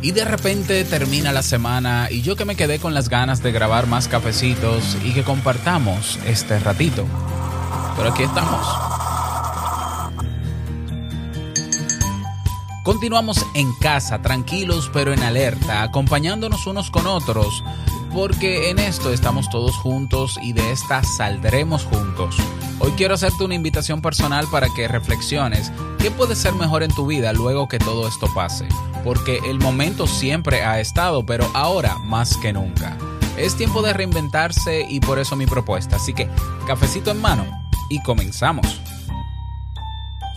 Y de repente termina la semana y yo que me quedé con las ganas de grabar más cafecitos y que compartamos este ratito. Pero aquí estamos. Continuamos en casa, tranquilos pero en alerta, acompañándonos unos con otros, porque en esto estamos todos juntos y de esta saldremos juntos. Hoy quiero hacerte una invitación personal para que reflexiones qué puede ser mejor en tu vida luego que todo esto pase, porque el momento siempre ha estado, pero ahora más que nunca. Es tiempo de reinventarse y por eso mi propuesta, así que cafecito en mano y comenzamos.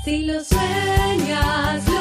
Si lo sueñas, lo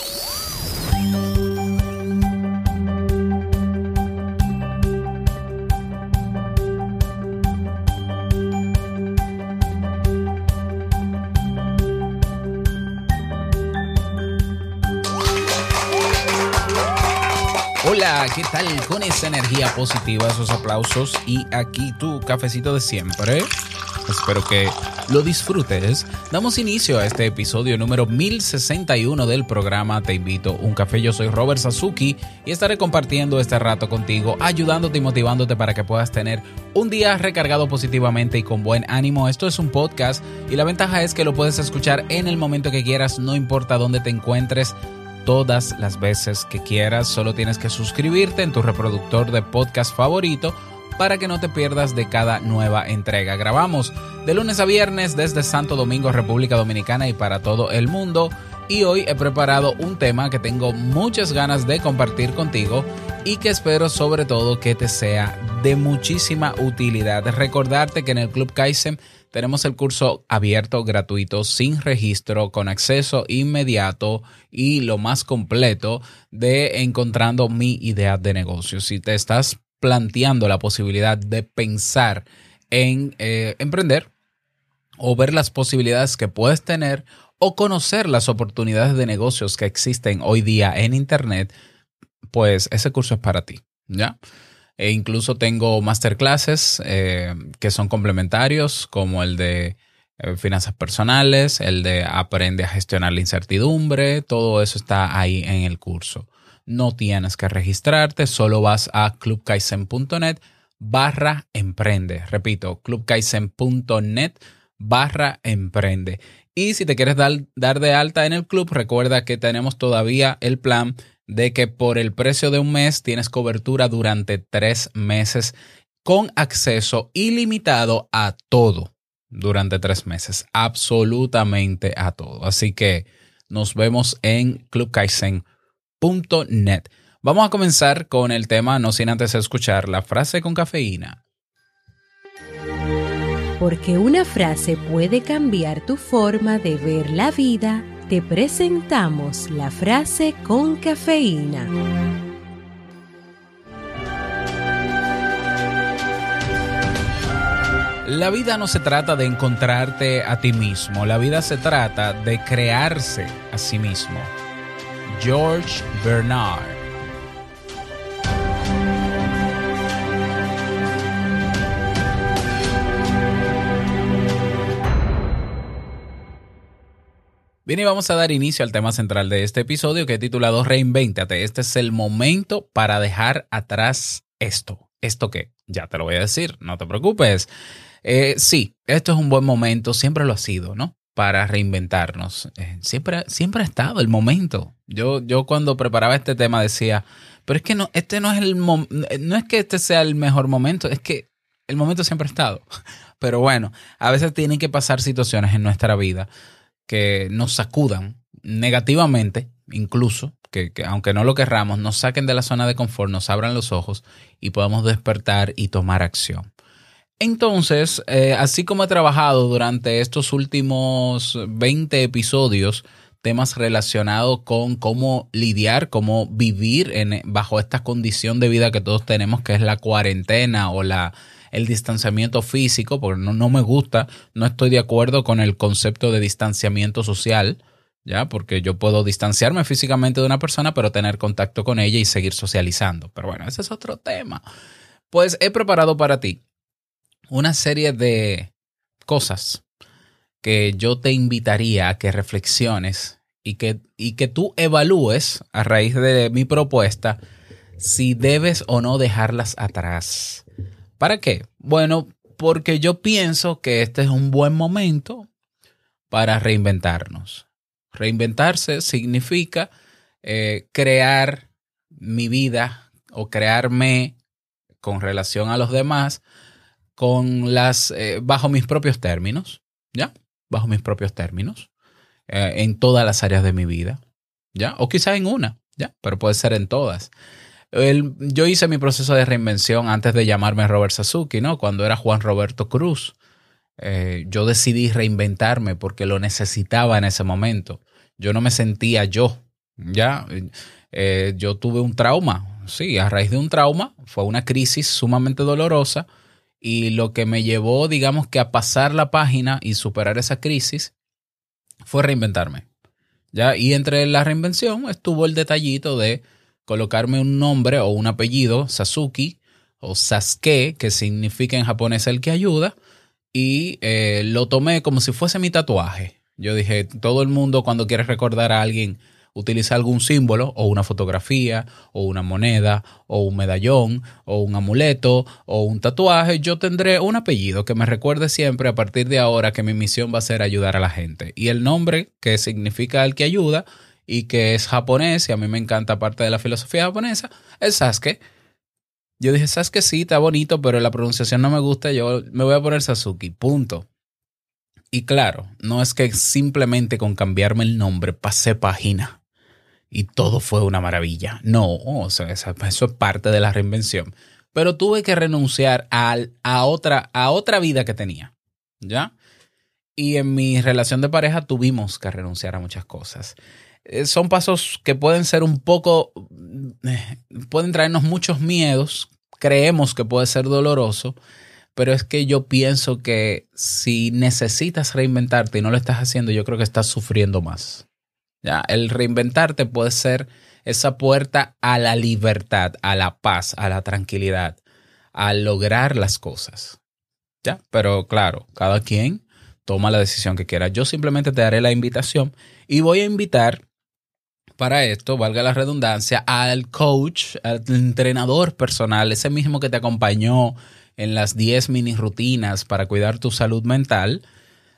Hola, ¿qué tal? Con esa energía positiva, esos aplausos y aquí tu cafecito de siempre. Espero que lo disfrutes. Damos inicio a este episodio número 1061 del programa Te invito un café. Yo soy Robert Sasuki y estaré compartiendo este rato contigo, ayudándote y motivándote para que puedas tener un día recargado positivamente y con buen ánimo. Esto es un podcast y la ventaja es que lo puedes escuchar en el momento que quieras, no importa dónde te encuentres todas las veces que quieras. Solo tienes que suscribirte en tu reproductor de podcast favorito para que no te pierdas de cada nueva entrega. Grabamos de lunes a viernes desde Santo Domingo, República Dominicana y para todo el mundo. Y hoy he preparado un tema que tengo muchas ganas de compartir contigo y que espero sobre todo que te sea de muchísima utilidad. Recordarte que en el Club Kaizen tenemos el curso abierto, gratuito, sin registro, con acceso inmediato y lo más completo de encontrando mi idea de negocio. Si te estás planteando la posibilidad de pensar en eh, emprender o ver las posibilidades que puedes tener o conocer las oportunidades de negocios que existen hoy día en Internet, pues ese curso es para ti, ¿ya? E incluso tengo masterclasses eh, que son complementarios, como el de eh, finanzas personales, el de aprende a gestionar la incertidumbre, todo eso está ahí en el curso. No tienes que registrarte, solo vas a clubkaizen.net barra emprende. Repito, clubkaizen.net barra emprende. Y si te quieres dar, dar de alta en el club, recuerda que tenemos todavía el plan de que por el precio de un mes tienes cobertura durante tres meses con acceso ilimitado a todo durante tres meses, absolutamente a todo. Así que nos vemos en clubkaizen.net. Vamos a comenzar con el tema, no sin antes escuchar la frase con cafeína. Porque una frase puede cambiar tu forma de ver la vida, te presentamos la frase con cafeína. La vida no se trata de encontrarte a ti mismo, la vida se trata de crearse a sí mismo. George Bernard. Bien, y vamos a dar inicio al tema central de este episodio que he titulado Reinvéntate. Este es el momento para dejar atrás esto. ¿Esto qué? Ya te lo voy a decir, no te preocupes. Eh, sí, esto es un buen momento, siempre lo ha sido, ¿no? Para reinventarnos. Eh, siempre, siempre ha estado el momento. Yo, yo cuando preparaba este tema decía, pero es que no, este no es el no es que este sea el mejor momento, es que el momento siempre ha estado. Pero bueno, a veces tienen que pasar situaciones en nuestra vida que nos sacudan negativamente, incluso, que, que aunque no lo querramos, nos saquen de la zona de confort, nos abran los ojos y podamos despertar y tomar acción. Entonces, eh, así como he trabajado durante estos últimos 20 episodios, temas relacionados con cómo lidiar, cómo vivir en, bajo esta condición de vida que todos tenemos, que es la cuarentena o la, el distanciamiento físico, porque no, no me gusta, no estoy de acuerdo con el concepto de distanciamiento social, ¿ya? Porque yo puedo distanciarme físicamente de una persona, pero tener contacto con ella y seguir socializando. Pero bueno, ese es otro tema. Pues he preparado para ti una serie de cosas que yo te invitaría a que reflexiones y que, y que tú evalúes a raíz de mi propuesta si debes o no dejarlas atrás. ¿Para qué? Bueno, porque yo pienso que este es un buen momento para reinventarnos. Reinventarse significa eh, crear mi vida o crearme con relación a los demás con las eh, bajo mis propios términos, ¿ya? Bajo mis propios términos, eh, en todas las áreas de mi vida, ¿ya? O quizá en una, ¿ya? Pero puede ser en todas. Yo hice mi proceso de reinvención antes de llamarme Robert Sasuki, ¿no? Cuando era Juan Roberto Cruz. Eh, yo decidí reinventarme porque lo necesitaba en ese momento. Yo no me sentía yo, ¿ya? Eh, yo tuve un trauma, sí, a raíz de un trauma, fue una crisis sumamente dolorosa y lo que me llevó, digamos que a pasar la página y superar esa crisis fue reinventarme. ¿ya? Y entre la reinvención estuvo el detallito de colocarme un nombre o un apellido, Sasuki o Sasuke, que significa en japonés el que ayuda, y eh, lo tomé como si fuese mi tatuaje. Yo dije, todo el mundo cuando quiere recordar a alguien utiliza algún símbolo o una fotografía o una moneda o un medallón o un amuleto o un tatuaje, yo tendré un apellido que me recuerde siempre a partir de ahora que mi misión va a ser ayudar a la gente. Y el nombre que significa el que ayuda y que es japonés y a mí me encanta parte de la filosofía japonesa, es Sasuke. Yo dije, Sasuke sí, está bonito, pero la pronunciación no me gusta, yo me voy a poner Sasuki, punto. Y claro, no es que simplemente con cambiarme el nombre pasé página y todo fue una maravilla. No, o sea, eso es parte de la reinvención. Pero tuve que renunciar al- a, otra, a otra vida que tenía, ¿ya? Y en mi relación de pareja tuvimos que renunciar a muchas cosas. Eh, Son pasos que pueden ser un poco, eh, pueden traernos muchos miedos, creemos que puede ser doloroso, pero es que yo pienso que si necesitas reinventarte y no lo estás haciendo, yo creo que estás sufriendo más. Ya, el reinventarte puede ser esa puerta a la libertad, a la paz, a la tranquilidad, a lograr las cosas. Ya, pero claro, cada quien toma la decisión que quiera. Yo simplemente te daré la invitación y voy a invitar para esto, valga la redundancia, al coach, al entrenador personal, ese mismo que te acompañó en las 10 mini rutinas para cuidar tu salud mental,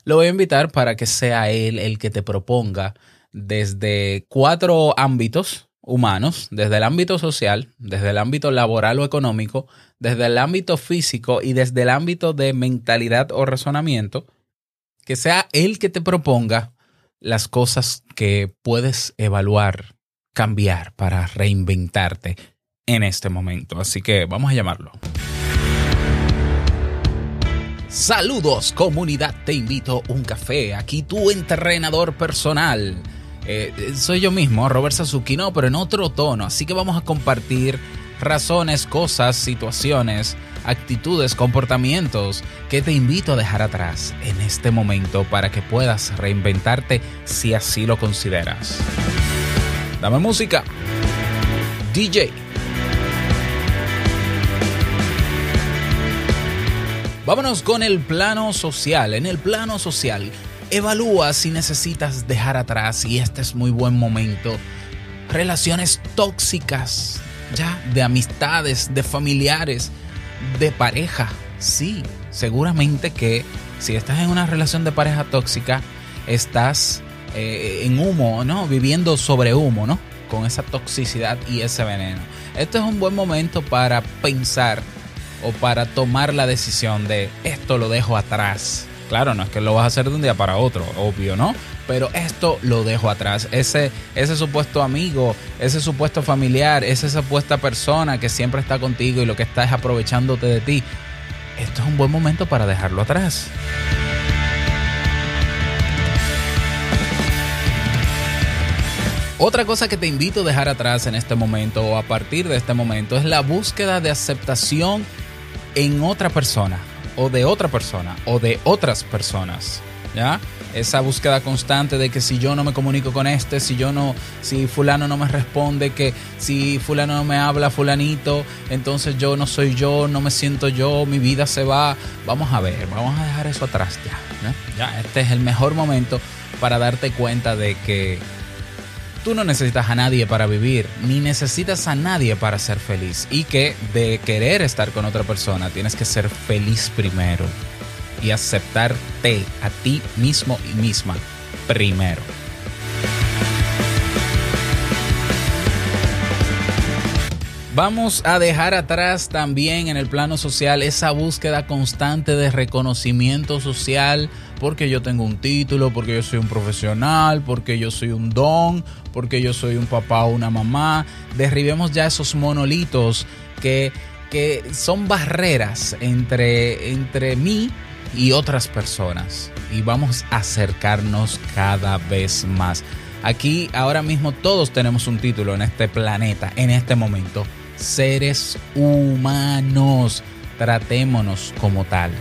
lo voy a invitar para que sea él el que te proponga desde cuatro ámbitos humanos, desde el ámbito social, desde el ámbito laboral o económico, desde el ámbito físico y desde el ámbito de mentalidad o razonamiento, que sea él que te proponga las cosas que puedes evaluar, cambiar para reinventarte en este momento. Así que vamos a llamarlo. Saludos comunidad, te invito a un café, aquí tu entrenador personal. Eh, soy yo mismo, Robert Sasuki, no, pero en otro tono, así que vamos a compartir razones, cosas, situaciones, actitudes, comportamientos que te invito a dejar atrás en este momento para que puedas reinventarte si así lo consideras. Dame música. DJ. Vámonos con el plano social. En el plano social, evalúa si necesitas dejar atrás, y este es muy buen momento, relaciones tóxicas, ya, de amistades, de familiares, de pareja. Sí, seguramente que si estás en una relación de pareja tóxica, estás eh, en humo, ¿no? Viviendo sobre humo, ¿no? Con esa toxicidad y ese veneno. Este es un buen momento para pensar o para tomar la decisión de esto lo dejo atrás. Claro, no es que lo vas a hacer de un día para otro, obvio, ¿no? Pero esto lo dejo atrás. Ese, supuesto amigo, ese supuesto familiar, esa supuesta persona que siempre está contigo y lo que está es aprovechándote de ti. esto es un buen momento para dejarlo atrás. Otra cosa que te invito a dejar atrás en este momento o a partir de este momento es la búsqueda de aceptación en otra persona o de otra persona o de otras personas. ¿Ya? Esa búsqueda constante de que si yo no me comunico con este, si yo no, si fulano no me responde, que si fulano no me habla, fulanito, entonces yo no soy yo, no me siento yo, mi vida se va. Vamos a ver, vamos a dejar eso atrás ya. Ya, este es el mejor momento para darte cuenta de que tú no necesitas a nadie para vivir, ni necesitas a nadie para ser feliz. Y que de querer estar con otra persona tienes que ser feliz primero y aceptarte a ti mismo y misma primero. Vamos a dejar atrás también en el plano social esa búsqueda constante de reconocimiento social porque yo tengo un título, porque yo soy un profesional, porque yo soy un don, porque yo soy un papá o una mamá. Derribemos ya esos monolitos que, que son barreras entre, entre mí y otras personas. Y vamos a acercarnos cada vez más. Aquí ahora mismo todos tenemos un título en este planeta, en este momento. Seres humanos. Tratémonos como tal.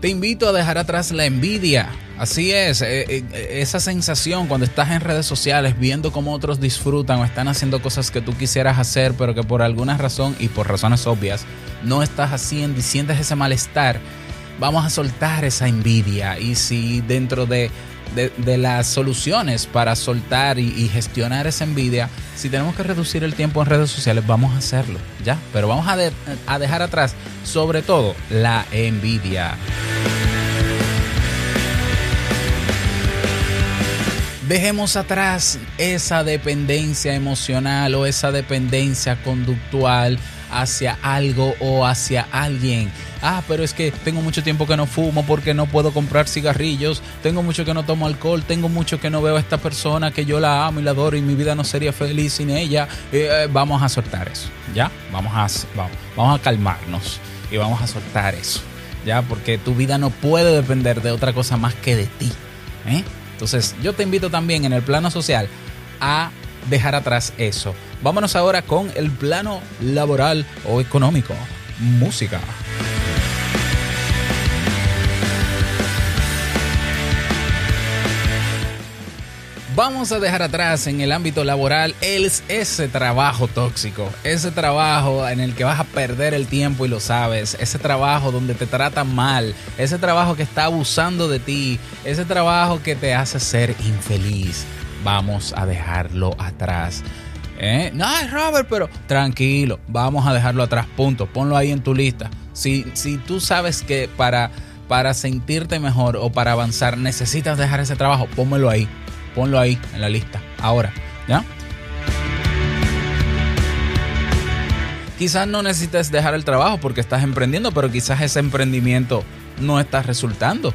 Te invito a dejar atrás la envidia. Así es, eh, eh, esa sensación cuando estás en redes sociales viendo cómo otros disfrutan o están haciendo cosas que tú quisieras hacer, pero que por alguna razón y por razones obvias no estás haciendo y sientes ese malestar, vamos a soltar esa envidia. Y si dentro de, de- las soluciones para soltar y, gestionar esa envidia, si tenemos que reducir el tiempo en redes sociales, vamos a hacerlo, ¿ya? Pero vamos a, a dejar atrás, sobre todo, la envidia. Dejemos atrás esa dependencia emocional o esa dependencia conductual hacia algo o hacia alguien. Ah, pero es que tengo mucho tiempo que no fumo porque no puedo comprar cigarrillos, tengo mucho que no tomo alcohol, tengo mucho que no veo a esta persona que yo la amo y la adoro y mi vida no sería feliz sin ella. Eh, eh, vamos a soltar eso, ¿ya? Vamos a, vamos, vamos a calmarnos y vamos a soltar eso, ¿ya? Porque tu vida no puede depender de otra cosa más que de ti, ¿eh? Entonces, yo te invito también en el plano social a dejar atrás eso. Vámonos ahora con el plano laboral o económico. Música. Vamos a dejar atrás en el ámbito laboral ese trabajo tóxico, ese trabajo en el que vas a perder el tiempo y lo sabes, ese trabajo donde te tratan mal, ese trabajo que está abusando de ti, ese trabajo que te hace ser infeliz. Vamos a dejarlo atrás. ¿Eh? No, Robert, pero tranquilo, vamos a dejarlo atrás, punto. Ponlo ahí en tu lista. Si, si tú sabes que para, para sentirte mejor o para avanzar necesitas dejar ese trabajo, pónmelo ahí. Ponlo ahí en la lista. Ahora, ¿ya? Quizás no necesites dejar el trabajo porque estás emprendiendo, pero quizás ese emprendimiento no está resultando.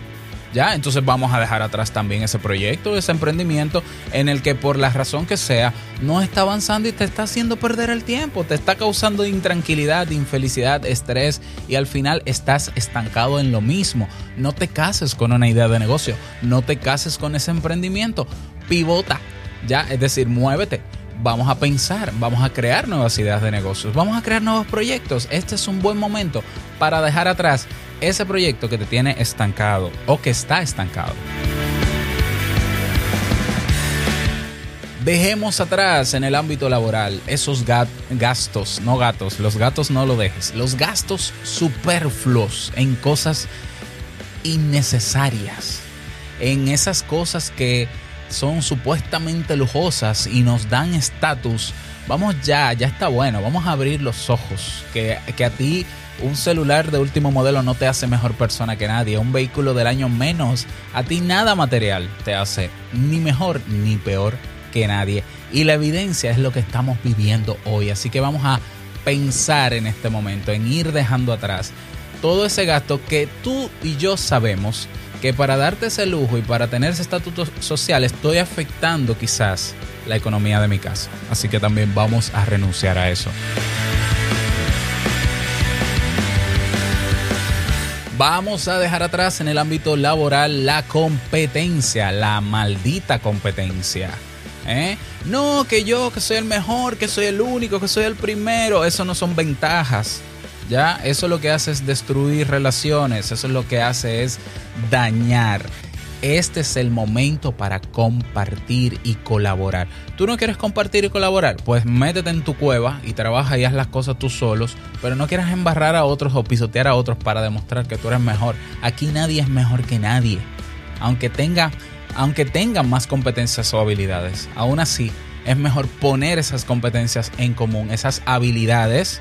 ¿Ya? Entonces vamos a dejar atrás también ese proyecto, ese emprendimiento en el que por la razón que sea no está avanzando y te está haciendo perder el tiempo, te está causando intranquilidad, infelicidad, estrés y al final estás estancado en lo mismo. No te cases con una idea de negocio, no te cases con ese emprendimiento, pivota, ¿ya? Es decir, muévete vamos a pensar, vamos a crear nuevas ideas de negocios, vamos a crear nuevos proyectos. Este es un buen momento para dejar atrás ese proyecto que te tiene estancado o que está estancado. Dejemos atrás en el ámbito laboral esos gastos, no gatos, los gatos no lo dejes, los gastos superfluos en cosas innecesarias, en esas cosas que son supuestamente lujosas y nos dan estatus. Vamos ya, ya está bueno, vamos a abrir los ojos, que, que a ti un celular de último modelo no te hace mejor persona que nadie, un vehículo del año menos, a ti nada material te hace ni mejor ni peor que nadie. Y la evidencia es lo que estamos viviendo hoy, así que vamos a pensar en este momento, en ir dejando atrás todo ese gasto que tú y yo sabemos que para darte ese lujo y para tener ese estatus social estoy afectando quizás la economía de mi casa. Así que también vamos a renunciar a eso. Vamos a dejar atrás en el ámbito laboral la competencia, la maldita competencia. ¿Eh? No, que yo, que soy el mejor, que soy el único, que soy el primero. Eso no son ventajas. ¿Ya? Eso lo que hace es destruir relaciones. Eso es lo que hace es dañar. Este es el momento para compartir y colaborar. ¿Tú no quieres compartir y colaborar? Pues métete en tu cueva y trabaja y haz las cosas tú solos, pero no quieras embarrar a otros o pisotear a otros para demostrar que tú eres mejor. Aquí nadie es mejor que nadie. Aunque tenga, aunque más competencias o habilidades, aún así es mejor poner esas competencias en común, esas habilidades,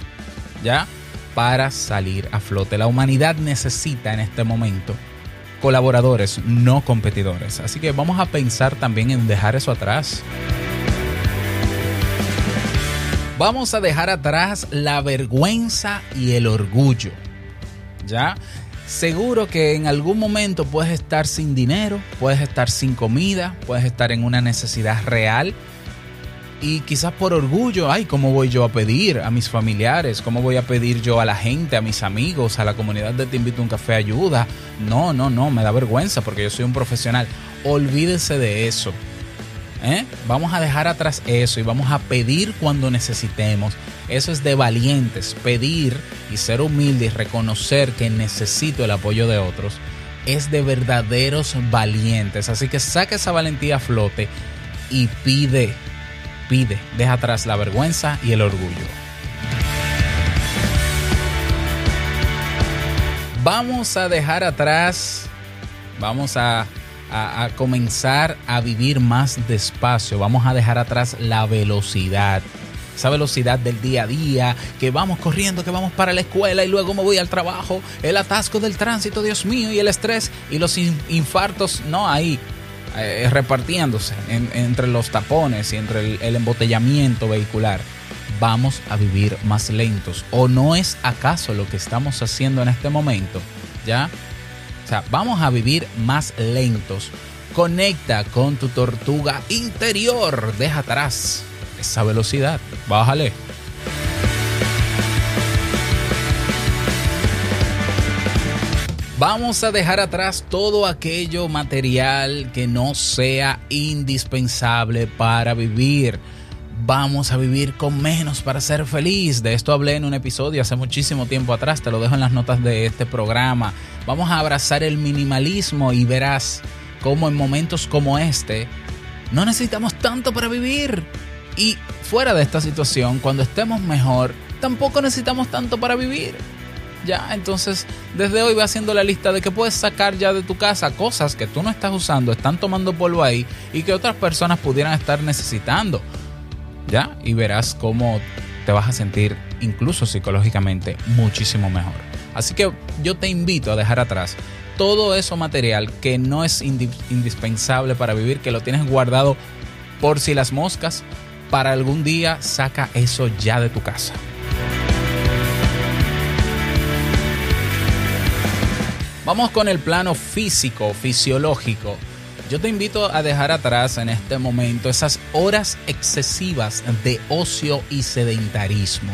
¿ya? Para salir a flote. La humanidad necesita en este momento colaboradores, no competidores. Así que vamos a pensar también en dejar eso atrás. Vamos a dejar atrás la vergüenza y el orgullo. ¿Ya? Seguro que en algún momento puedes estar sin dinero, puedes estar sin comida, puedes estar en una necesidad real y quizás por orgullo, ay, ¿cómo voy yo a pedir a mis familiares? ¿Cómo voy a pedir yo a la gente, a mis amigos, a la comunidad de Te invito un café ayuda? No, no, no, me da vergüenza porque yo soy un profesional. Olvídese de eso. ¿eh? Vamos a dejar atrás eso y vamos a pedir cuando necesitemos. Eso es de valientes, pedir y ser humilde y reconocer que necesito el apoyo de otros. Es de verdaderos valientes. Así que saca esa valentía a flote y pide deja atrás la vergüenza y el orgullo. Vamos a dejar atrás, vamos a, a, a, comenzar a vivir más despacio, vamos a dejar atrás la velocidad. Esa velocidad del día a día, que vamos corriendo, que vamos para la escuela y luego me voy al trabajo, el atasco del tránsito, Dios mío, y el estrés y los infartos, no, ahí eh, repartiéndose en, entre los tapones y entre el, el, embotellamiento vehicular. Vamos a vivir más lentos. ¿O no es acaso lo que estamos haciendo en este momento? ¿Ya? O sea, vamos a vivir más lentos. Conecta con tu tortuga interior. Deja atrás esa velocidad. Bájale. Vamos a dejar atrás todo aquello material que no sea indispensable para vivir. Vamos a vivir con menos para ser feliz. De esto hablé en un episodio hace muchísimo tiempo atrás. Te lo dejo en las notas de este programa. Vamos a abrazar el minimalismo y verás cómo en momentos como este no necesitamos tanto para vivir. Y fuera de esta situación, cuando estemos mejor, tampoco necesitamos tanto para vivir. Ya, entonces desde hoy va haciendo la lista de que puedes sacar ya de tu casa cosas que tú no estás usando, están tomando polvo ahí y que otras personas pudieran estar necesitando. Ya, y verás cómo te vas a sentir incluso psicológicamente muchísimo mejor. Así que yo te invito a dejar atrás todo eso material que no es indispensable para vivir, que lo tienes guardado por si las moscas, para algún día saca eso ya de tu casa. Vamos con el plano físico, fisiológico. Yo te invito a dejar atrás en este momento esas horas excesivas de ocio y sedentarismo.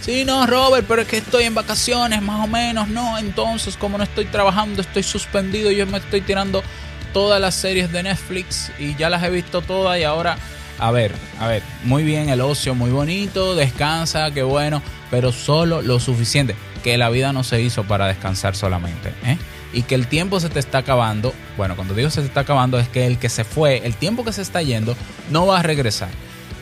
Sí, no, Robert, pero es que estoy en vacaciones, más o menos. No, entonces, como no estoy trabajando, estoy suspendido. Yo me estoy tirando todas las series de Netflix y ya las he visto todas. Y ahora, a ver, a ver, muy bien el ocio, muy bonito, descansa, qué bueno, pero solo lo suficiente. Que la vida no se hizo para descansar solamente, ¿eh? Y que el tiempo se te está acabando, bueno, cuando digo se te está acabando es que el que se fue, el tiempo que se está yendo, no va a regresar.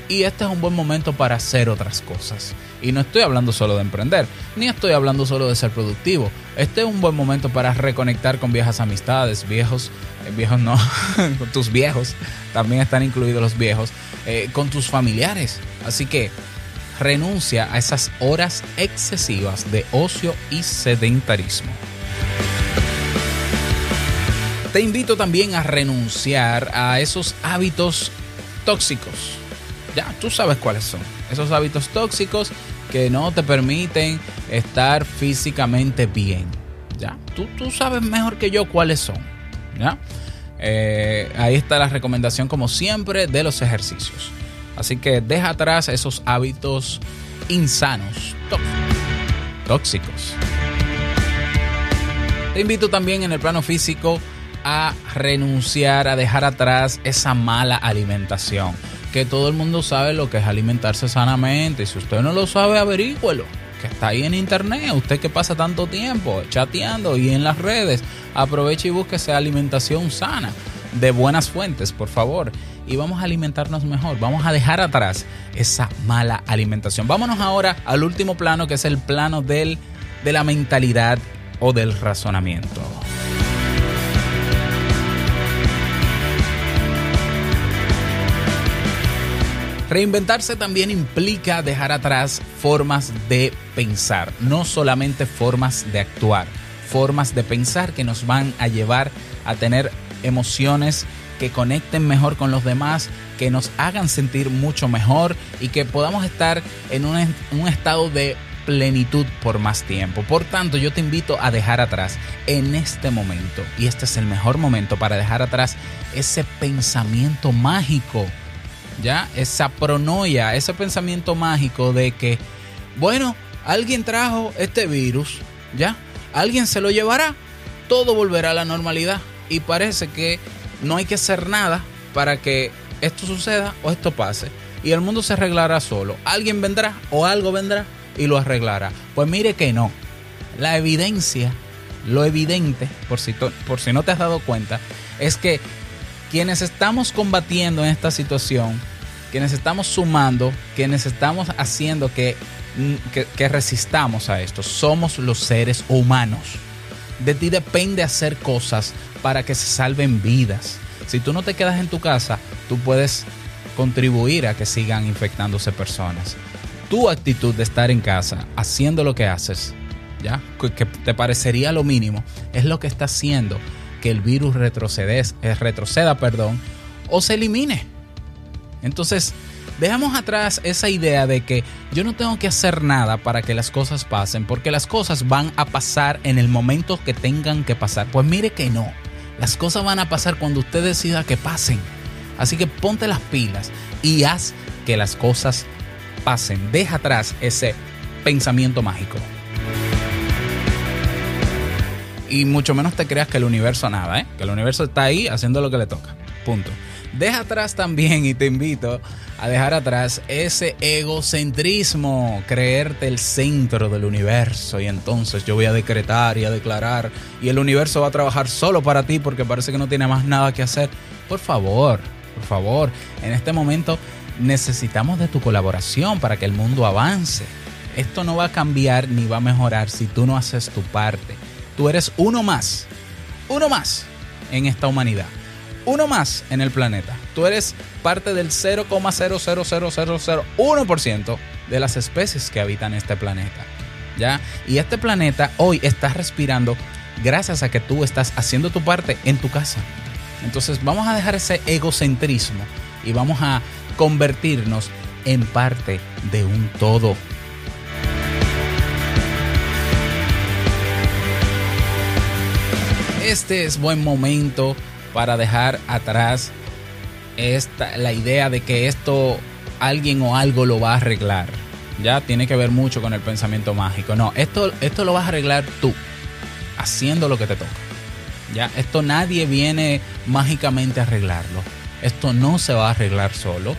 Y este es un buen momento para hacer otras cosas. Y no estoy hablando solo de emprender, ni estoy hablando solo de ser productivo. Este es un buen momento para reconectar con viejas amistades, viejos, eh, viejos no, con tus viejos, también están incluidos los viejos, eh, con tus familiares. Así que renuncia a esas horas excesivas de ocio y sedentarismo. Te invito también a renunciar a esos hábitos tóxicos. Ya, tú sabes cuáles son. Esos hábitos tóxicos que no te permiten estar físicamente bien. Ya, tú, tú sabes mejor que yo cuáles son. Ya, eh, ahí está la recomendación, como siempre, de los ejercicios. Así que deja atrás esos hábitos insanos, tóxicos. Te invito también en el plano físico a renunciar, a dejar atrás esa mala alimentación. Que todo el mundo sabe lo que es alimentarse sanamente. Y si usted no lo sabe, averígüelo. Que está ahí en internet. Usted que pasa tanto tiempo chateando y en las redes, aproveche y busque esa alimentación sana. De buenas fuentes, por favor. Y vamos a alimentarnos mejor. Vamos a dejar atrás esa mala alimentación. Vámonos ahora al último plano, que es el plano del, de la mentalidad o del razonamiento. Reinventarse también implica dejar atrás formas de pensar, no solamente formas de actuar, formas de pensar que nos van a llevar a tener emociones que conecten mejor con los demás, que nos hagan sentir mucho mejor y que podamos estar en un, estado de plenitud por más tiempo. Por tanto, yo te invito a dejar atrás en este momento, y este es el mejor momento para dejar atrás ese pensamiento mágico, ya, esa pronoia, ese pensamiento mágico de que, bueno, alguien trajo este virus, ya, alguien se lo llevará, todo volverá a la normalidad y parece que no hay que hacer nada para que esto suceda o esto pase y el mundo se arreglará solo. Alguien vendrá o algo vendrá y lo arreglará. Pues mire que no. La evidencia, lo evidente, por si, por si no te has dado cuenta, es que quienes estamos combatiendo en esta situación, quienes estamos sumando, quienes estamos haciendo que, mm, que, que resistamos a esto, somos los seres humanos. De ti depende hacer cosas para que se salven vidas. Si tú no te quedas en tu casa, tú puedes contribuir a que sigan infectándose personas. Tu actitud de estar en casa, haciendo lo que haces, ¿ya? Que, que te parecería lo mínimo, es lo que está haciendo que el virus retroceda, perdón, o se elimine. Entonces, dejamos atrás esa idea de que yo no tengo que hacer nada para que las cosas pasen, porque las cosas van a pasar en el momento que tengan que pasar. Pues mire que no, las cosas van a pasar cuando usted decida que pasen. Así que ponte las pilas y haz que las cosas pasen. Deja atrás ese pensamiento mágico. Y mucho menos te creas que el universo nada, ¿eh? Que el universo está ahí haciendo lo que le toca. Punto. Deja atrás también y te invito a dejar atrás ese egocentrismo, creerte el centro del universo y entonces yo voy a decretar y a declarar y el universo va a trabajar solo para ti porque parece que no tiene más nada que hacer. Por favor, por favor, en este momento necesitamos de tu colaboración para que el mundo avance. Esto no va a cambiar ni va a mejorar si tú no haces tu parte. Tú eres uno más, uno más en esta humanidad, uno más en el planeta. Tú eres parte del 0,00001% de las especies que habitan este planeta. ¿Ya? Y este planeta hoy está respirando gracias a que tú estás haciendo tu parte en tu casa. Entonces vamos a dejar ese egocentrismo y vamos a convertirnos en parte de un todo. Este es buen momento para dejar atrás esta, la idea de que esto alguien o algo lo va a arreglar. Ya tiene que ver mucho con el pensamiento mágico. No, esto, esto lo vas a arreglar tú, haciendo lo que te toca. Ya, esto nadie viene mágicamente a arreglarlo. Esto no se va a arreglar solo.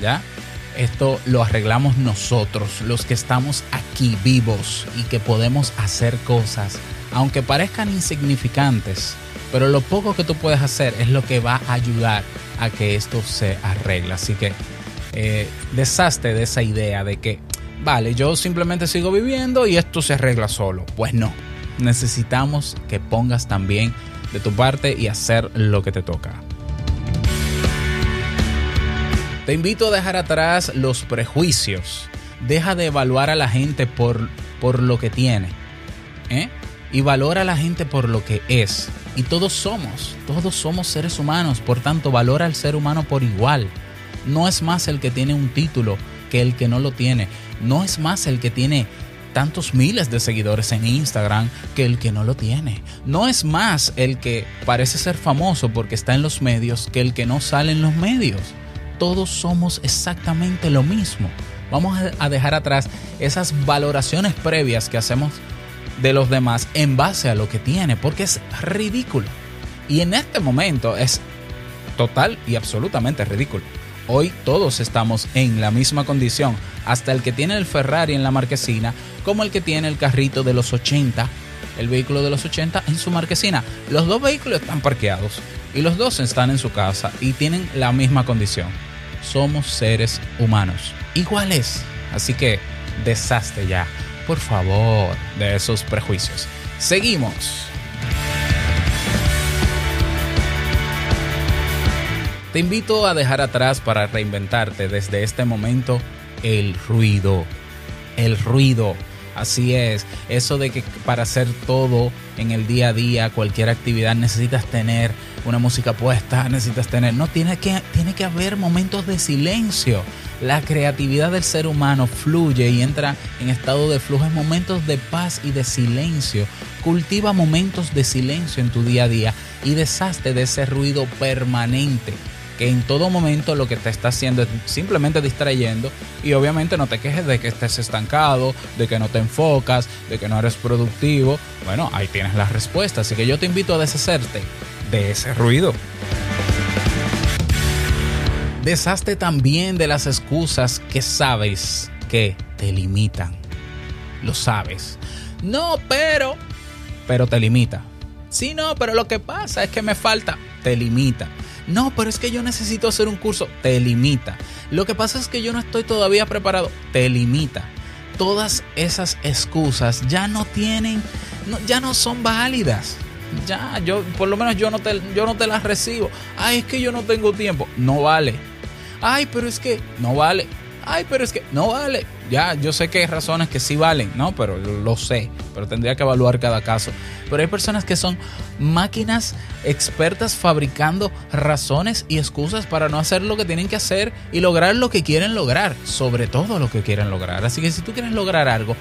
Ya, esto lo arreglamos nosotros, los que estamos aquí vivos y que podemos hacer cosas, aunque parezcan insignificantes. Pero lo poco que tú puedes hacer es lo que va a ayudar a que esto se arregle. Así que eh, deshazte de esa idea de que, vale, yo simplemente sigo viviendo y esto se arregla solo. Pues no, necesitamos que pongas también de tu parte y hacer lo que te toca. Te invito a dejar atrás los prejuicios. Deja de evaluar a la gente por, por lo que tiene. ¿eh? Y valora a la gente por lo que es. Y todos somos, todos somos seres humanos. Por tanto, valora al ser humano por igual. No es más el que tiene un título que el que no lo tiene. No es más el que tiene tantos miles de seguidores en Instagram que el que no lo tiene. No es más el que parece ser famoso porque está en los medios que el que no sale en los medios. Todos somos exactamente lo mismo. Vamos a dejar atrás esas valoraciones previas que hacemos de los demás en base a lo que tiene, porque es ridículo. Y en este momento es total y absolutamente ridículo. Hoy todos estamos en la misma condición, hasta el que tiene el Ferrari en la marquesina, como el que tiene el carrito de los 80, el vehículo de los 80 en su marquesina. Los dos vehículos están parqueados y los dos están en su casa y tienen la misma condición. Somos seres humanos, iguales. Así que deshazte ya, por favor, de esos prejuicios. Seguimos. Te invito a dejar atrás para reinventarte desde este momento el ruido. El ruido. Así es. Eso de que para hacer todo en el día a día, cualquier actividad, necesitas tener una música puesta, necesitas tener... No, tiene que, tiene que haber momentos de silencio. La creatividad del ser humano fluye y entra en estado de flujo en momentos de paz y de silencio. Cultiva momentos de silencio en tu día a día y deshazte de ese ruido permanente que en todo momento lo que te está haciendo es simplemente distrayendo y obviamente no te quejes de que estés estancado, de que no te enfocas, de que no eres productivo. Bueno, ahí tienes la respuesta, así que yo te invito a deshacerte de ese ruido. Deshazte también de las excusas que sabes que te limitan. Lo sabes. No, pero... Pero te limita. Sí, no, pero lo que pasa es que me falta. Te limita. No, pero es que yo necesito hacer un curso. Te limita. Lo que pasa es que yo no estoy todavía preparado. Te limita. Todas esas excusas ya no tienen, ya no son válidas. Ya, yo, por lo menos yo no, te, yo no te las recibo. Ay, es que yo no tengo tiempo. No vale. Ay, pero es que no vale. Ay, pero es que no vale. Ya, yo sé que hay razones que sí valen, ¿no? Pero lo sé. Pero tendría que evaluar cada caso. Pero hay personas que son máquinas expertas fabricando razones y excusas para no hacer lo que tienen que hacer y lograr lo que quieren lograr. Sobre todo lo que quieren lograr. Así que si tú quieres lograr algo,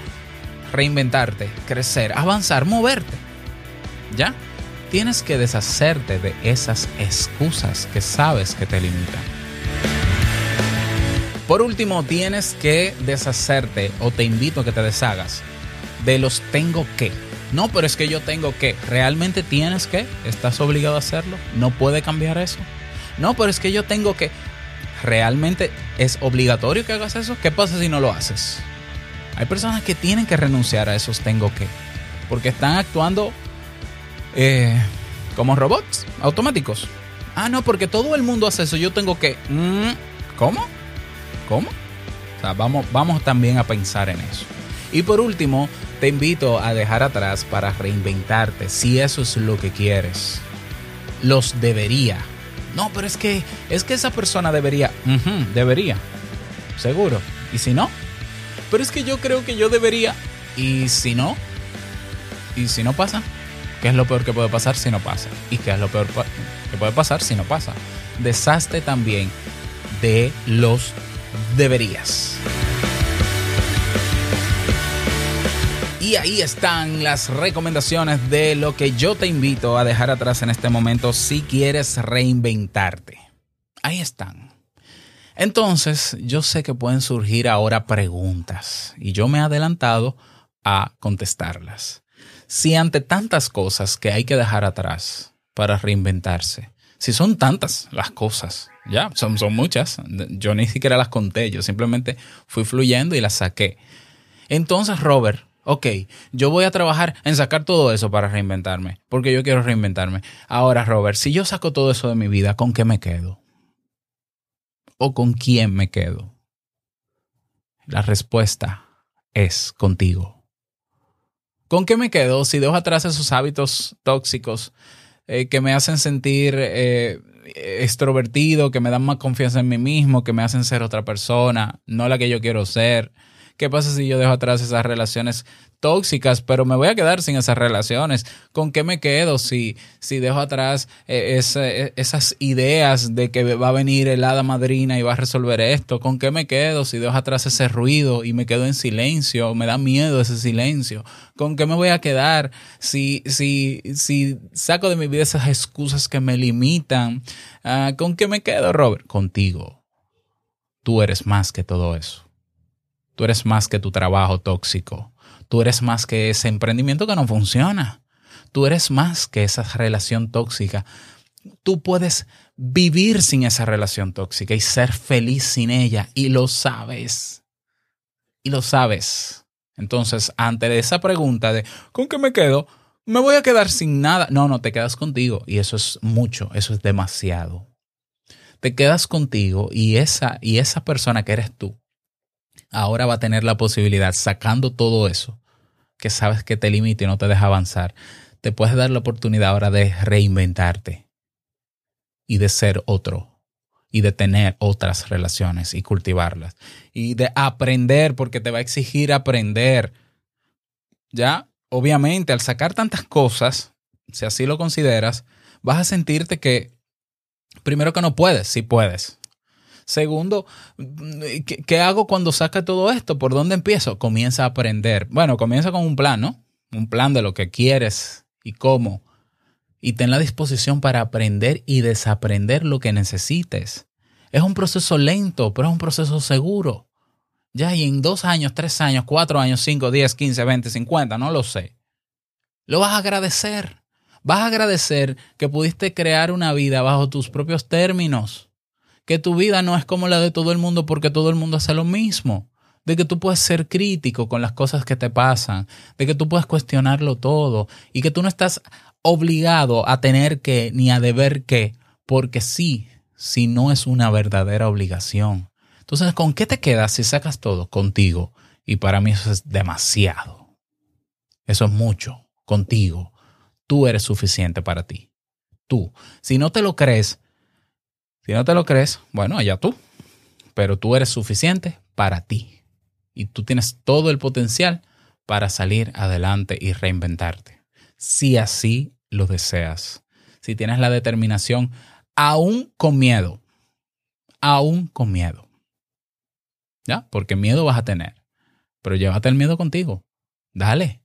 reinventarte, crecer, avanzar, moverte, ¿ya? Tienes que deshacerte de esas excusas que sabes que te limitan. Por último, tienes que deshacerte o te invito a que te deshagas de los tengo que. No, pero es que yo tengo que. ¿Realmente tienes que? ¿Estás obligado a hacerlo? ¿No puede cambiar eso? No, pero es que yo tengo que. ¿Realmente es obligatorio que hagas eso? ¿Qué pasa si no lo haces? Hay personas que tienen que renunciar a esos tengo que. Porque están actuando eh, como robots automáticos. Ah, no, porque todo el mundo hace eso. Yo tengo que. Mm, ¿Cómo? ¿Cómo? O sea, vamos, vamos también a pensar en eso. Y por último, te invito a dejar atrás para reinventarte, si eso es lo que quieres. Los debería. No, pero es que es que esa persona debería. Debería. Seguro. ¿Y si no? Pero es que yo creo que yo debería. ¿Y si no? ¿Y si no pasa? ¿Qué es lo peor que puede pasar si no pasa? ¿Y qué es lo peor que puede pasar si no pasa? Deshazte también de los deberías. Y ahí están las recomendaciones de lo que yo te invito a dejar atrás en este momento si quieres reinventarte. Ahí están. Entonces, yo sé que pueden surgir ahora preguntas y yo me he adelantado a contestarlas. Si ante tantas cosas que hay que dejar atrás para reinventarse, si son tantas las cosas, ya, son, son muchas, yo ni siquiera las conté, yo simplemente fui fluyendo y las saqué. Entonces, Robert, ok, yo voy a trabajar en sacar todo eso para reinventarme, porque yo quiero reinventarme. Ahora, Robert, si yo saco todo eso de mi vida, ¿con qué me quedo? ¿O con quién me quedo? La respuesta es contigo. ¿Con qué me quedo si dejo atrás esos hábitos tóxicos eh, que me hacen sentir eh, extrovertido, que me dan más confianza en mí mismo, que me hacen ser otra persona, no la que yo quiero ser? ¿Qué pasa si yo dejo atrás esas relaciones tóxicas, pero me voy a quedar sin esas relaciones? ¿Con qué me quedo si, si dejo atrás eh, ese- esas ideas de que va a venir el hada madrina y va a resolver esto? ¿Con qué me quedo si dejo atrás ese ruido y me quedo en silencio? Me da miedo ese silencio. ¿Con qué me voy a quedar si, si, si saco de mi vida esas excusas que me limitan? Ah, ¿Con qué me quedo, Robert? Contigo. Tú eres más que todo eso. Tú eres más que tu trabajo tóxico. Tú eres más que ese emprendimiento que no funciona. Tú eres más que esa relación tóxica. Tú puedes vivir sin esa relación tóxica y ser feliz sin ella y lo sabes. Y lo sabes. Entonces, ante esa pregunta de ¿con qué me quedo? Me voy a quedar sin nada. No, no, te quedas contigo y eso es mucho, eso es demasiado. Te quedas contigo y esa y esa persona que eres tú ahora va a tener la posibilidad sacando todo eso que sabes que te limita y no te deja avanzar. Te puedes dar la oportunidad ahora de reinventarte y de ser otro y de tener otras relaciones y cultivarlas y de aprender porque te va a exigir aprender. Ya, obviamente, al sacar tantas cosas, si así lo consideras, vas a sentirte que, primero que no puedes, si puedes. Segundo, ¿qué, hago cuando saca todo esto? ¿Por dónde empiezo? Comienza a aprender. Bueno, comienza con un plan, ¿no? Un plan de lo que quieres y cómo y ten la disposición para aprender y desaprender lo que necesites. Es un proceso lento, pero es un proceso seguro. Ya, y en dos años, tres años, cuatro años, cinco, diez, quince, veinte, cincuenta, no lo sé. Lo vas a agradecer. Vas a agradecer que pudiste crear una vida bajo tus propios términos. Que tu vida no es como la de todo el mundo porque todo el mundo hace lo mismo. De que tú puedes ser crítico con las cosas que te pasan. De que tú puedes cuestionarlo todo. Y que tú no estás obligado a tener que ni a deber que, porque sí, si no es una verdadera obligación. Entonces, ¿con qué te quedas si sacas todo contigo? Y para mí eso es demasiado. Eso es mucho. Contigo. Tú eres suficiente para ti. Tú. Si no te lo crees, si no te lo crees, bueno, allá tú. Pero tú eres suficiente para ti. Y tú tienes todo el potencial para salir adelante y reinventarte. Si así lo deseas. Si tienes la determinación, aún con miedo. Aún con miedo. ¿Ya? Porque miedo vas a tener. Pero llévate el miedo contigo. Dale.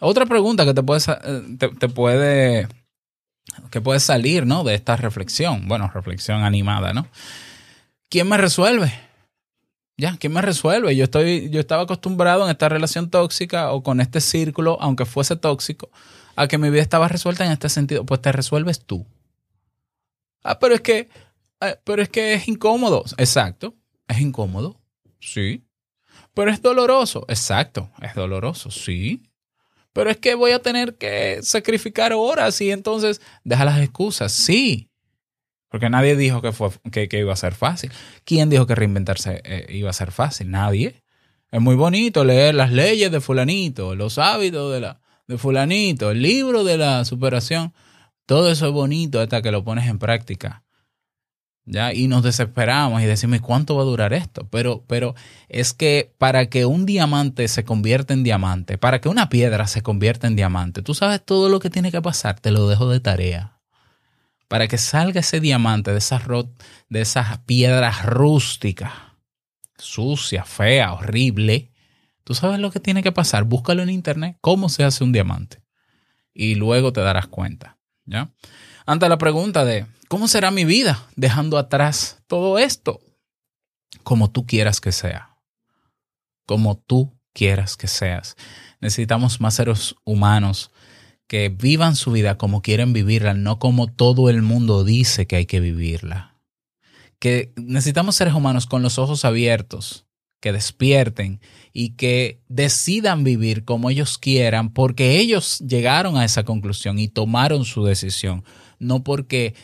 Otra pregunta que te puede, te, te puede que puede salir, ¿no? De esta reflexión. Bueno, reflexión animada, ¿no? ¿Quién me resuelve? Ya, ¿quién me resuelve? Yo estoy, yo estaba acostumbrado en esta relación tóxica o con este círculo, aunque fuese tóxico, a que mi vida estaba resuelta en este sentido. Pues te resuelves tú. Ah, pero es que, ah, pero es que es incómodo. Exacto, es incómodo. Sí. Pero es doloroso. Exacto, es doloroso. Sí. Pero es que voy a tener que sacrificar horas y entonces deja las excusas. Sí. Porque nadie dijo que, fue, que, iba a ser fácil. ¿Quién dijo que reinventarse eh, iba a ser fácil? Nadie. Es muy bonito leer las leyes de fulanito, los hábitos de, la, de fulanito, el libro de la superación. Todo eso es bonito hasta que lo pones en práctica. ¿Ya? Y nos desesperamos y decimos, ¿y cuánto va a durar esto? Pero, pero es que para que un diamante se convierta en diamante, para que una piedra se convierta en diamante, tú sabes todo lo que tiene que pasar, te lo dejo de tarea. Para que salga ese diamante de esas, de esas piedras rústicas, sucia, fea, horrible, tú sabes lo que tiene que pasar, búscalo en internet, cómo se hace un diamante. Y luego te darás cuenta. ¿ya? Ante la pregunta de, ¿cómo será mi vida dejando atrás todo esto? Como tú quieras que sea. Como tú quieras que seas. Necesitamos más seres humanos que vivan su vida como quieren vivirla, no como todo el mundo dice que hay que vivirla. Que necesitamos seres humanos con los ojos abiertos, que despierten y que decidan vivir como ellos quieran porque ellos llegaron a esa conclusión y tomaron su decisión, no porque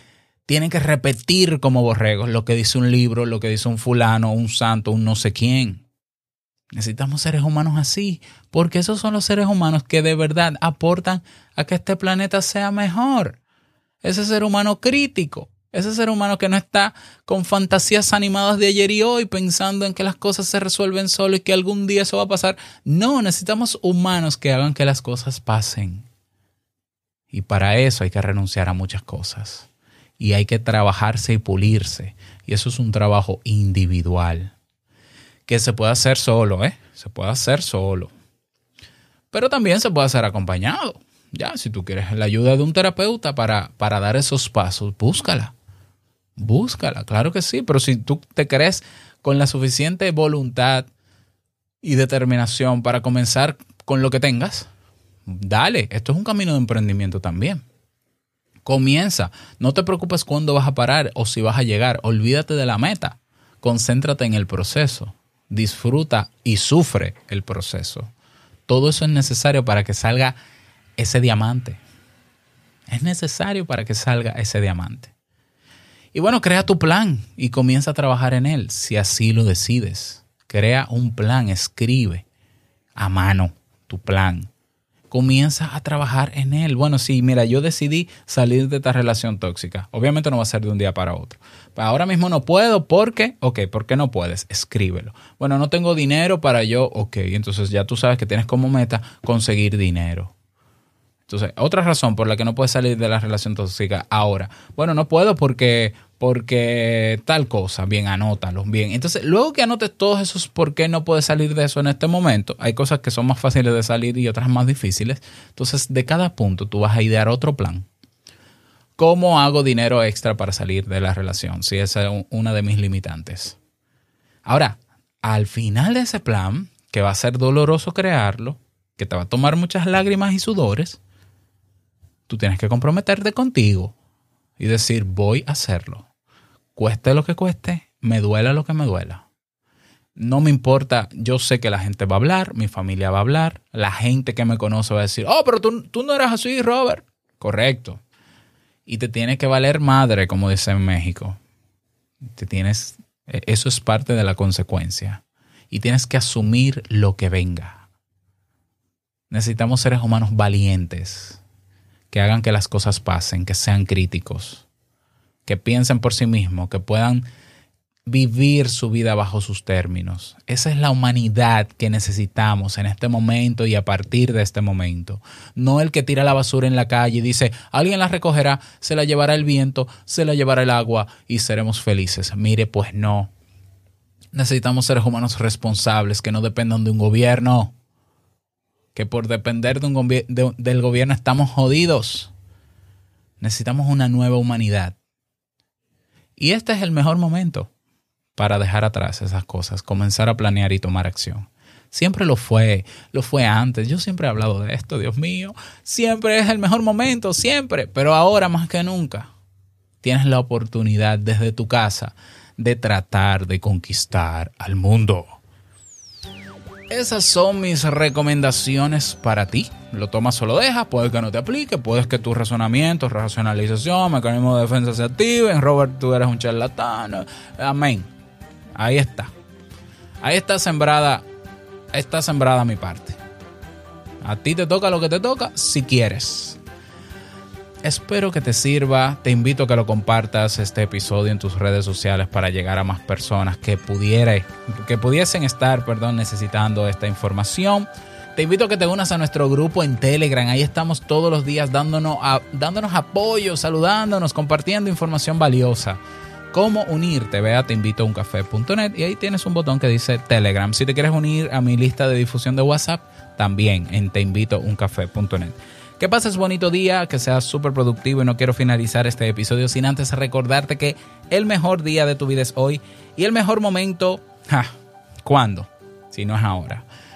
tienen que repetir como borregos lo que dice un libro, lo que dice un fulano, un santo, un no sé quién. Necesitamos seres humanos así, porque esos son los seres humanos que de verdad aportan a que este planeta sea mejor. Ese ser humano crítico, ese ser humano que no está con fantasías animadas de ayer y hoy pensando en que las cosas se resuelven solo y que algún día eso va a pasar. No, necesitamos humanos que hagan que las cosas pasen. Y para eso hay que renunciar a muchas cosas. Y hay que trabajarse y pulirse. Y eso es un trabajo individual. Que se puede hacer solo, ¿eh? Se puede hacer solo. Pero también se puede hacer acompañado. Ya, si tú quieres la ayuda de un terapeuta para, para dar esos pasos, búscala. Búscala, claro que sí. Pero si tú te crees con la suficiente voluntad y determinación para comenzar con lo que tengas, dale, esto es un camino de emprendimiento también. Comienza, no te preocupes cuándo vas a parar o si vas a llegar, olvídate de la meta, concéntrate en el proceso, disfruta y sufre el proceso. Todo eso es necesario para que salga ese diamante. Es necesario para que salga ese diamante. Y bueno, crea tu plan y comienza a trabajar en él, si así lo decides. Crea un plan, escribe a mano tu plan. Comienza a trabajar en él. Bueno, sí, mira, yo decidí salir de esta relación tóxica. Obviamente no va a ser de un día para otro. Ahora mismo no puedo porque, ok, ¿por qué no puedes? Escríbelo. Bueno, no tengo dinero para yo, ok, entonces ya tú sabes que tienes como meta conseguir dinero. Entonces, otra razón por la que no puedes salir de la relación tóxica ahora. Bueno, no puedo porque, porque tal cosa. Bien, anótalo. Bien. Entonces, luego que anotes todos esos por qué no puedes salir de eso en este momento, hay cosas que son más fáciles de salir y otras más difíciles. Entonces, de cada punto tú vas a idear otro plan. ¿Cómo hago dinero extra para salir de la relación? Si esa es una de mis limitantes. Ahora, al final de ese plan, que va a ser doloroso crearlo, que te va a tomar muchas lágrimas y sudores, tú tienes que comprometerte contigo y decir, voy a hacerlo. Cueste lo que cueste, me duela lo que me duela. No me importa, yo sé que la gente va a hablar, mi familia va a hablar, la gente que me conoce va a decir, oh, pero tú, tú no eras así, Robert. Correcto. Y te tiene que valer madre, como dice en México. Te tienes, e, eso es parte de la consecuencia. Y tienes que asumir lo que venga. Necesitamos seres humanos valientes, que hagan que las cosas pasen, que sean críticos, que piensen por sí mismos, que puedan vivir su vida bajo sus términos. Esa es la humanidad que necesitamos en este momento y a partir de este momento. No el que tira la basura en la calle y dice, alguien la recogerá, se la llevará el viento, se la llevará el agua y seremos felices. Mire, pues no. Necesitamos seres humanos responsables que no dependan de un gobierno que por depender de un del gobierno estamos jodidos. Necesitamos una nueva humanidad. Y este es el mejor momento para dejar atrás esas cosas, comenzar a planear y tomar acción. Siempre lo fue, lo fue antes. Yo siempre he hablado de esto, Dios mío. Siempre es el mejor momento, siempre. Pero ahora más que nunca, tienes la oportunidad desde tu casa de tratar de conquistar al mundo. Esas son mis recomendaciones para ti. Lo tomas o lo dejas, puede que no te aplique, puede que tus razonamientos, racionalización, mecanismo de defensa se activen. Robert, tú eres un charlatán. Amén. Ahí está. Ahí está sembrada, está sembrada mi parte. A ti te toca lo que te toca si quieres. Espero que te sirva. Te invito a que lo compartas este episodio en tus redes sociales para llegar a más personas que pudiera, que pudiesen estar, perdón, necesitando esta información. Te invito a que te unas a nuestro grupo en Telegram. Ahí estamos todos los días dándonos, dándonos apoyo, saludándonos, compartiendo información valiosa. ¿Cómo unirte? Ve a teinvitouncafé.net y ahí tienes un botón que dice Telegram. Si te quieres unir a mi lista de difusión de WhatsApp, también en teinvitouncafé.net. Que pases bonito día, que seas súper productivo y no quiero finalizar este episodio sin antes recordarte que el mejor día de tu vida es hoy y el mejor momento, ¿cuándo? Si no es ahora.